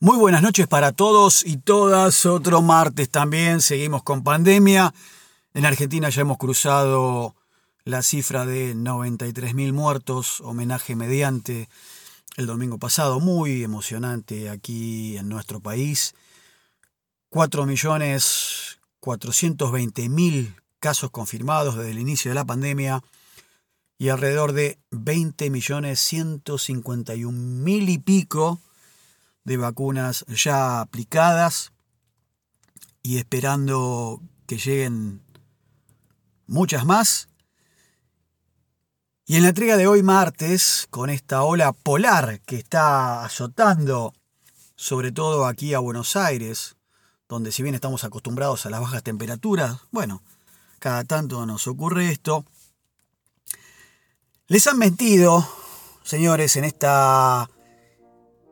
Muy buenas noches para todos y todas. Otro martes también. Seguimos con pandemia. En Argentina ya hemos cruzado la cifra de 93.000 muertos. Homenaje mediante el domingo pasado. Muy emocionante aquí en nuestro país. 4.420.000 casos confirmados desde el inicio de la pandemia y alrededor de 20.151.000 y pico de vacunas ya aplicadas y esperando que lleguen muchas más. Y en la entrega de hoy martes, con esta ola polar que está azotando sobre todo aquí a Buenos Aires, donde si bien estamos acostumbrados a las bajas temperaturas, bueno, cada tanto nos ocurre esto. Les han mentido, señores, en esta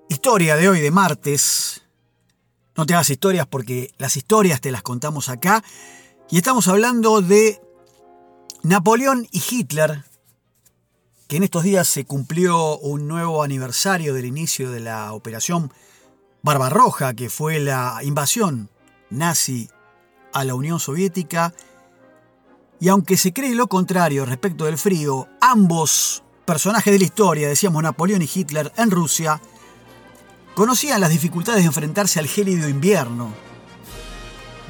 Historia de hoy, de martes. No te hagas historias porque las historias te las contamos acá. Y estamos hablando de Napoleón y Hitler, que en estos días se cumplió un nuevo aniversario del inicio de la operación Barbarroja, que fue la invasión nazi a la Unión Soviética. Y aunque se cree lo contrario respecto del frío, ambos personajes de la historia, decíamos Napoleón y Hitler en Rusia, conocían las dificultades de enfrentarse al gélido invierno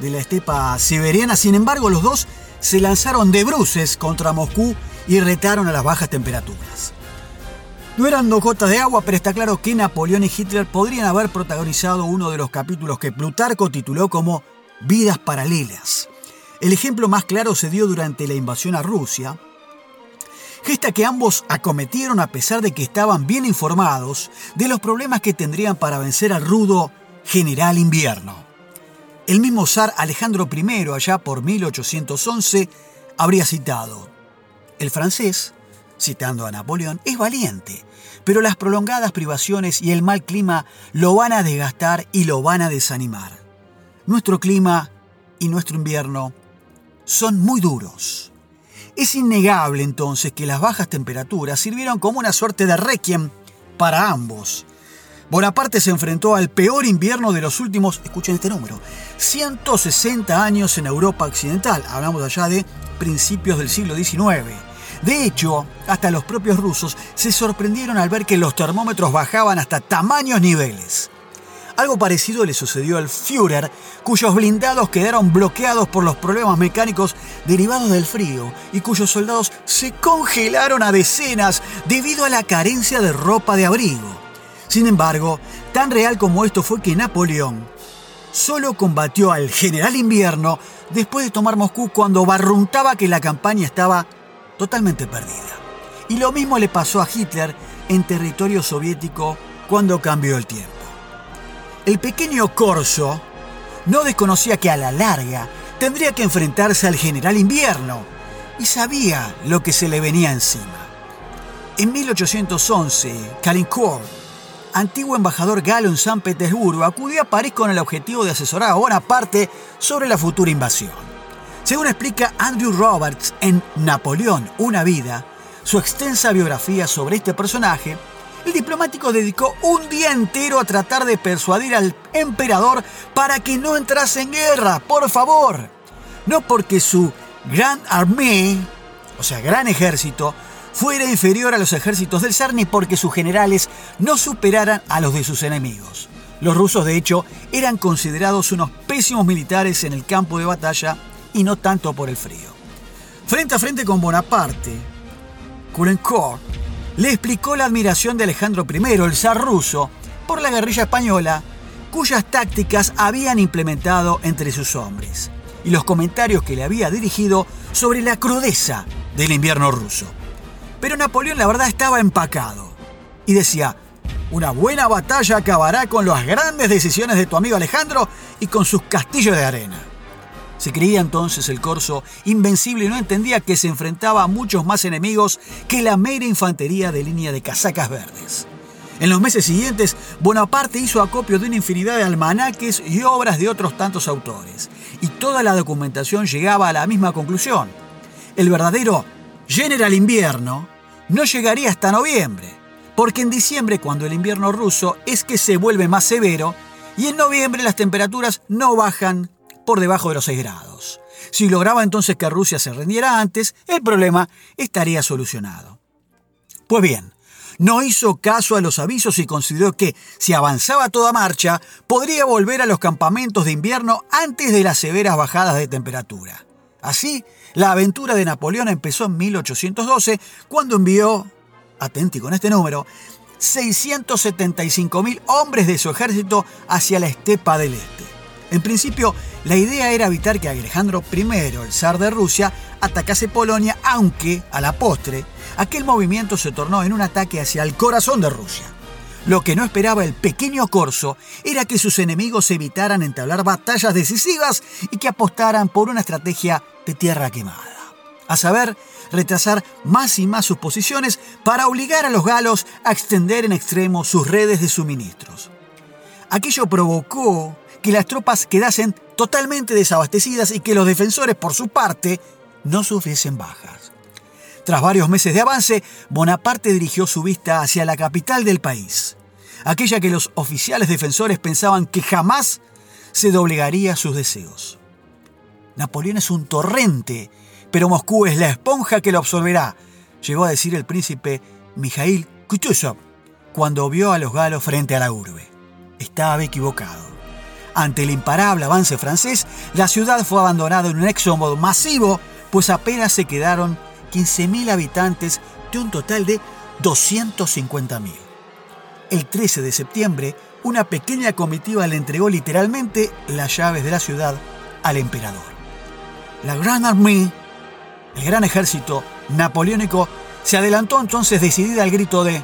de la estepa siberiana, sin embargo los dos se lanzaron de bruces contra Moscú y retaron a las bajas temperaturas. No eran dos gotas de agua, pero está claro que Napoleón y Hitler podrían haber protagonizado uno de los capítulos que Plutarco tituló como Vidas Paralelas. El ejemplo más claro se dio durante la invasión a Rusia, gesta que ambos acometieron a pesar de que estaban bien informados de los problemas que tendrían para vencer al rudo general invierno. El mismo zar Alejandro I, allá por 1811, habría citado, el francés, citando a Napoleón, es valiente, pero las prolongadas privaciones y el mal clima lo van a desgastar y lo van a desanimar. Nuestro clima y nuestro invierno son muy duros. Es innegable entonces que las bajas temperaturas sirvieron como una suerte de requiem para ambos. Bonaparte se enfrentó al peor invierno de los últimos, escuchen este número, 160 años en Europa Occidental. Hablamos allá de principios del siglo XIX. De hecho, hasta los propios rusos se sorprendieron al ver que los termómetros bajaban hasta tamaños niveles. Algo parecido le sucedió al Führer, cuyos blindados quedaron bloqueados por los problemas mecánicos derivados del frío y cuyos soldados se congelaron a decenas debido a la carencia de ropa de abrigo. Sin embargo, tan real como esto fue que Napoleón solo combatió al general invierno después de tomar Moscú cuando barruntaba que la campaña estaba totalmente perdida. Y lo mismo le pasó a Hitler en territorio soviético cuando cambió el tiempo. El pequeño Corso no desconocía que a la larga tendría que enfrentarse al general invierno y sabía lo que se le venía encima. En 1811, Calincourt, antiguo embajador galo en San Petersburgo, acudió a París con el objetivo de asesorar a Bonaparte sobre la futura invasión. Según explica Andrew Roberts en Napoleón, una vida, su extensa biografía sobre este personaje el diplomático dedicó un día entero a tratar de persuadir al emperador para que no entrase en guerra, por favor. No porque su gran armée, o sea, gran ejército, fuera inferior a los ejércitos del zar ni porque sus generales no superaran a los de sus enemigos. Los rusos, de hecho, eran considerados unos pésimos militares en el campo de batalla y no tanto por el frío. Frente a frente con Bonaparte, Kurenkourt le explicó la admiración de Alejandro I, el zar ruso, por la guerrilla española, cuyas tácticas habían implementado entre sus hombres, y los comentarios que le había dirigido sobre la crudeza del invierno ruso. Pero Napoleón la verdad estaba empacado, y decía, una buena batalla acabará con las grandes decisiones de tu amigo Alejandro y con sus castillos de arena. Se creía entonces el corso invencible y no entendía que se enfrentaba a muchos más enemigos que la mera infantería de línea de casacas verdes. En los meses siguientes, Bonaparte hizo acopio de una infinidad de almanaques y obras de otros tantos autores, y toda la documentación llegaba a la misma conclusión. El verdadero General Invierno no llegaría hasta noviembre, porque en diciembre, cuando el invierno ruso es que se vuelve más severo, y en noviembre las temperaturas no bajan por debajo de los 6 grados. Si lograba entonces que Rusia se rendiera antes, el problema estaría solucionado. Pues bien, no hizo caso a los avisos y consideró que, si avanzaba toda marcha, podría volver a los campamentos de invierno antes de las severas bajadas de temperatura. Así, la aventura de Napoleón empezó en 1812, cuando envió, atenti con este número, 675.000 hombres de su ejército hacia la estepa del este. En principio, la idea era evitar que Alejandro I, el zar de Rusia, atacase Polonia, aunque, a la postre, aquel movimiento se tornó en un ataque hacia el corazón de Rusia. Lo que no esperaba el pequeño corso era que sus enemigos evitaran entablar batallas decisivas y que apostaran por una estrategia de tierra quemada. A saber, retrasar más y más sus posiciones para obligar a los galos a extender en extremo sus redes de suministros. Aquello provocó que las tropas quedasen totalmente desabastecidas y que los defensores, por su parte, no sufriesen bajas. Tras varios meses de avance, Bonaparte dirigió su vista hacia la capital del país, aquella que los oficiales defensores pensaban que jamás se doblegaría a sus deseos. Napoleón es un torrente pero Moscú es la esponja que lo absorberá, llegó a decir el príncipe Mijail Kutuzov cuando vio a los galos frente a la urbe. Estaba equivocado. Ante el imparable avance francés, la ciudad fue abandonada en un éxodo masivo, pues apenas se quedaron 15.000 habitantes de un total de 250.000. El 13 de septiembre, una pequeña comitiva le entregó literalmente las llaves de la ciudad al emperador. La Gran Armée el gran ejército napoleónico se adelantó entonces decidida al grito de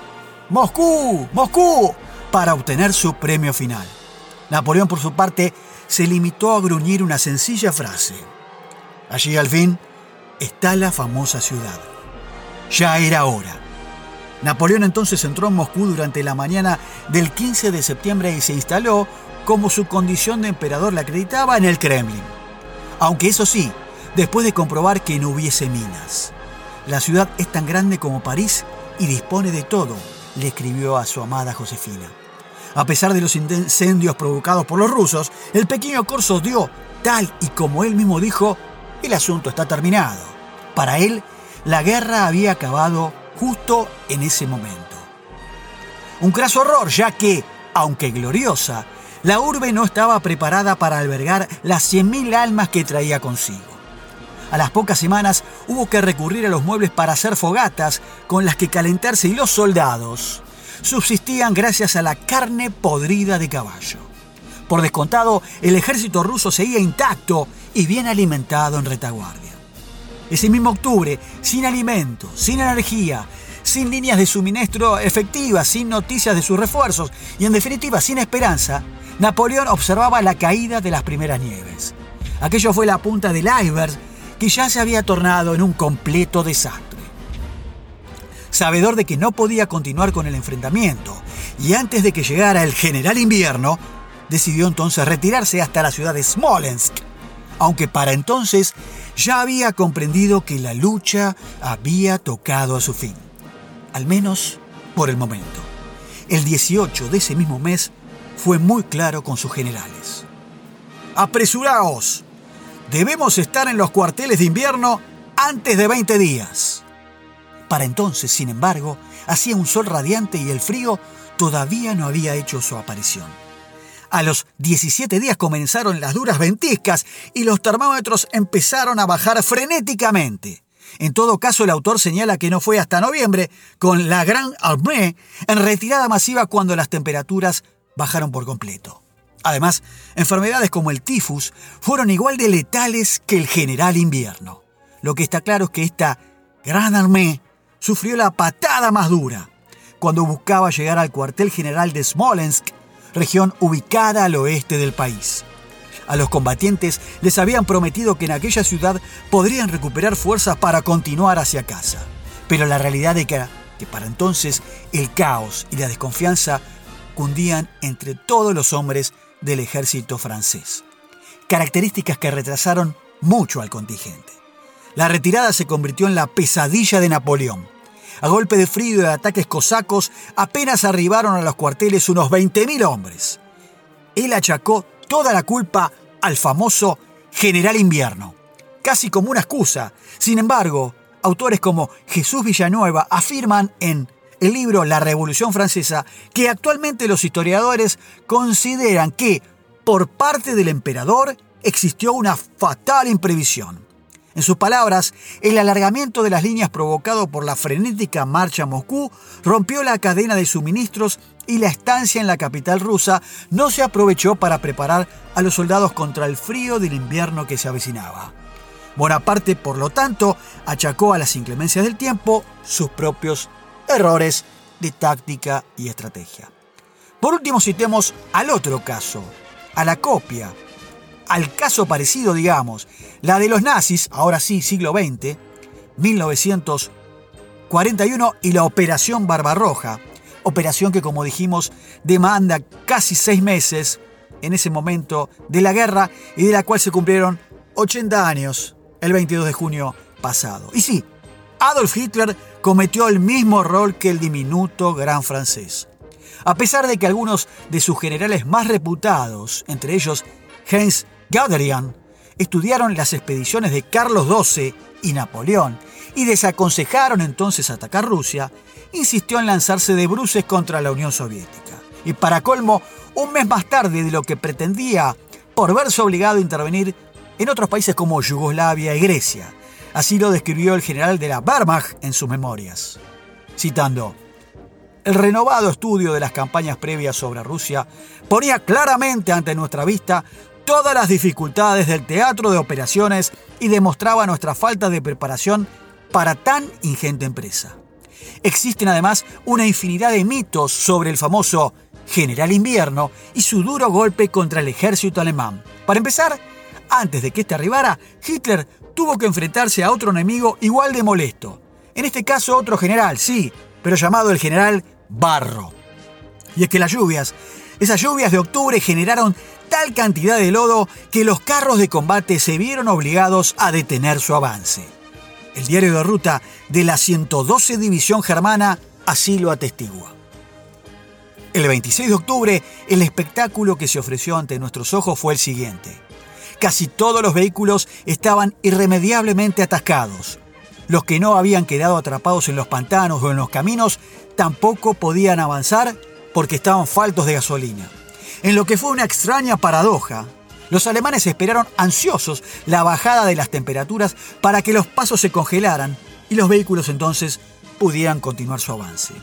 ¡Moscú! ¡Moscú! para obtener su premio final. Napoleón, por su parte, se limitó a gruñir una sencilla frase. Allí, al fin, está la famosa ciudad. Ya era hora. Napoleón entonces entró en Moscú durante la mañana del 15 de septiembre y se instaló, como su condición de emperador la acreditaba, en el Kremlin. Aunque eso sí, después de comprobar que no hubiese minas. La ciudad es tan grande como París y dispone de todo, le escribió a su amada Josefina. A pesar de los incendios provocados por los rusos, el pequeño corso dio, tal y como él mismo dijo, el asunto está terminado. Para él, la guerra había acabado justo en ese momento. Un craso horror, ya que, aunque gloriosa, la urbe no estaba preparada para albergar las 100.000 almas que traía consigo. A las pocas semanas hubo que recurrir a los muebles para hacer fogatas con las que calentarse y los soldados subsistían gracias a la carne podrida de caballo. Por descontado, el ejército ruso seguía intacto y bien alimentado en retaguardia. Ese mismo octubre, sin alimento, sin energía, sin líneas de suministro efectivas, sin noticias de sus refuerzos y en definitiva sin esperanza, Napoleón observaba la caída de las primeras nieves. Aquello fue la punta del iceberg que ya se había tornado en un completo desastre. Sabedor de que no podía continuar con el enfrentamiento y antes de que llegara el general invierno, decidió entonces retirarse hasta la ciudad de Smolensk, aunque para entonces ya había comprendido que la lucha había tocado a su fin, al menos por el momento. El 18 de ese mismo mes fue muy claro con sus generales. ¡Apresuraos! Debemos estar en los cuarteles de invierno antes de 20 días. Para entonces, sin embargo, hacía un sol radiante y el frío todavía no había hecho su aparición. A los 17 días comenzaron las duras ventiscas y los termómetros empezaron a bajar frenéticamente. En todo caso, el autor señala que no fue hasta noviembre, con la Gran Armée, en retirada masiva cuando las temperaturas bajaron por completo. Además, enfermedades como el tifus fueron igual de letales que el general invierno. Lo que está claro es que esta gran armée sufrió la patada más dura cuando buscaba llegar al cuartel general de Smolensk, región ubicada al oeste del país. A los combatientes les habían prometido que en aquella ciudad podrían recuperar fuerzas para continuar hacia casa. Pero la realidad era que para entonces el caos y la desconfianza cundían entre todos los hombres del ejército francés. Características que retrasaron mucho al contingente. La retirada se convirtió en la pesadilla de Napoleón. A golpe de frío y de ataques cosacos, apenas arribaron a los cuarteles unos 20.000 hombres. Él achacó toda la culpa al famoso general invierno, casi como una excusa. Sin embargo, autores como Jesús Villanueva afirman en el libro La Revolución Francesa que actualmente los historiadores consideran que, por parte del emperador, existió una fatal imprevisión. En sus palabras, el alargamiento de las líneas provocado por la frenética marcha a Moscú rompió la cadena de suministros y la estancia en la capital rusa no se aprovechó para preparar a los soldados contra el frío del invierno que se avecinaba. Bonaparte, por lo tanto, achacó a las inclemencias del tiempo sus propios errores de táctica y estrategia. Por último, citemos al otro caso, a la copia, al caso parecido, digamos, la de los nazis, ahora sí, siglo XX, 1941, y la Operación Barbarroja, operación que, como dijimos, demanda casi seis meses en ese momento de la guerra y de la cual se cumplieron 80 años el 22 de junio pasado. Y sí, Adolf Hitler cometió el mismo error que el diminuto gran francés. A pesar de que algunos de sus generales más reputados, entre ellos Heinz Guderian, estudiaron las expediciones de Carlos XII y Napoleón y desaconsejaron entonces atacar Rusia, insistió en lanzarse de bruces contra la Unión Soviética. Y para colmo, un mes más tarde de lo que pretendía, por verse obligado a intervenir en otros países como Yugoslavia y Grecia. Así lo describió el general de la Wehrmacht en sus memorias. Citando, el renovado estudio de las campañas previas sobre Rusia ponía claramente ante nuestra vista todas las dificultades del teatro de operaciones y demostraba nuestra falta de preparación para tan ingente empresa. Existen además una infinidad de mitos sobre el famoso General Invierno y su duro golpe contra el ejército alemán. Para empezar, antes de que éste arribara, Hitler tuvo que enfrentarse a otro enemigo igual de molesto. En este caso otro general, sí, pero llamado el general Barro. Y es que las lluvias, esas lluvias de octubre generaron tal cantidad de lodo que los carros de combate se vieron obligados a detener su avance. El diario de ruta de la 112 División Germana así lo atestigua. El 26 de octubre, el espectáculo que se ofreció ante nuestros ojos fue el siguiente. Casi todos los vehículos estaban irremediablemente atascados. Los que no habían quedado atrapados en los pantanos o en los caminos tampoco podían avanzar porque estaban faltos de gasolina en lo que fue una extraña paradoja. Los alemanes esperaron ansiosos la bajada de las temperaturas para que los pasos se congelaran y los vehículos entonces pudieran continuar su avance.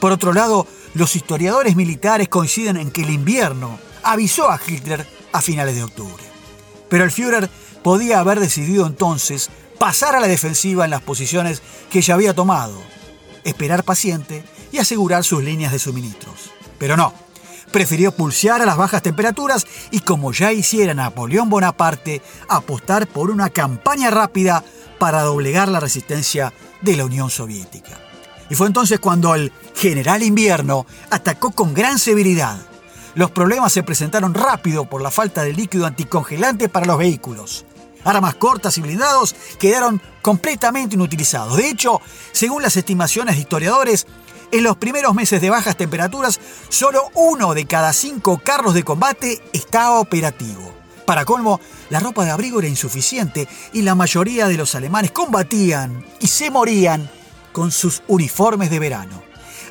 Por otro lado, los historiadores militares coinciden en que el invierno avisó a Hitler a finales de octubre. Pero el Führer podía haber decidido entonces pasar a la defensiva en las posiciones que ya había tomado, esperar paciente y asegurar sus líneas de suministros. Pero no, prefirió pulsear a las bajas temperaturas y, como ya hiciera Napoleón Bonaparte, apostar por una campaña rápida para doblegar la resistencia de la Unión Soviética. Y fue entonces cuando el general invierno atacó con gran severidad. Los problemas se presentaron rápido por la falta de líquido anticongelante para los vehículos. Armas cortas y blindados quedaron completamente inutilizados. De hecho, según las estimaciones de historiadores, en los primeros meses de bajas temperaturas, solo uno de cada cinco carros de combate estaba operativo. Para colmo, la ropa de abrigo era insuficiente y la mayoría de los alemanes combatían y se morían con sus uniformes de verano.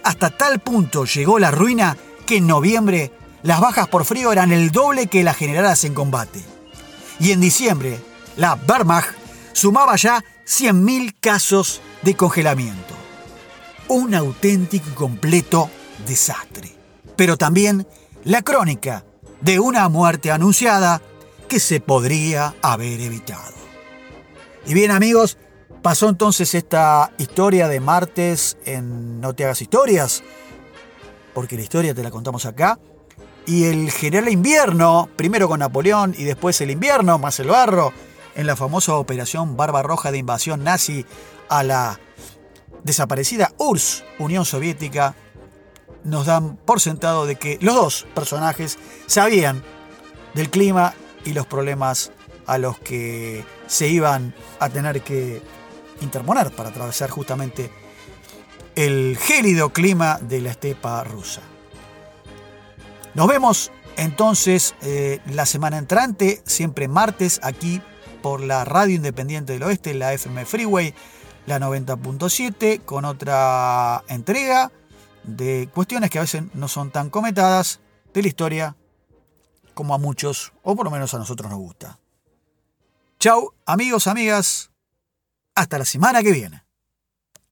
Hasta tal punto llegó la ruina que en noviembre las bajas por frío eran el doble que las generadas en combate. Y en diciembre, la Wehrmacht sumaba ya 100.000 casos de congelamiento un auténtico y completo desastre. Pero también la crónica de una muerte anunciada que se podría haber evitado. Y bien amigos, pasó entonces esta historia de martes en No te hagas historias, porque la historia te la contamos acá. Y el general invierno, primero con Napoleón y después el invierno, más el barro, en la famosa operación Barba Roja de invasión nazi a la desaparecida URSS, Unión Soviética, nos dan por sentado de que los dos personajes sabían del clima y los problemas a los que se iban a tener que interponer para atravesar justamente el gélido clima de la estepa rusa. Nos vemos entonces eh, la semana entrante, siempre martes, aquí por la Radio Independiente del Oeste, la FM Freeway, la 90.7, con otra entrega de cuestiones que a veces no son tan cometadas de la historia como a muchos, o por lo menos a nosotros nos gusta. Chau, amigos, amigas. Hasta la semana que viene.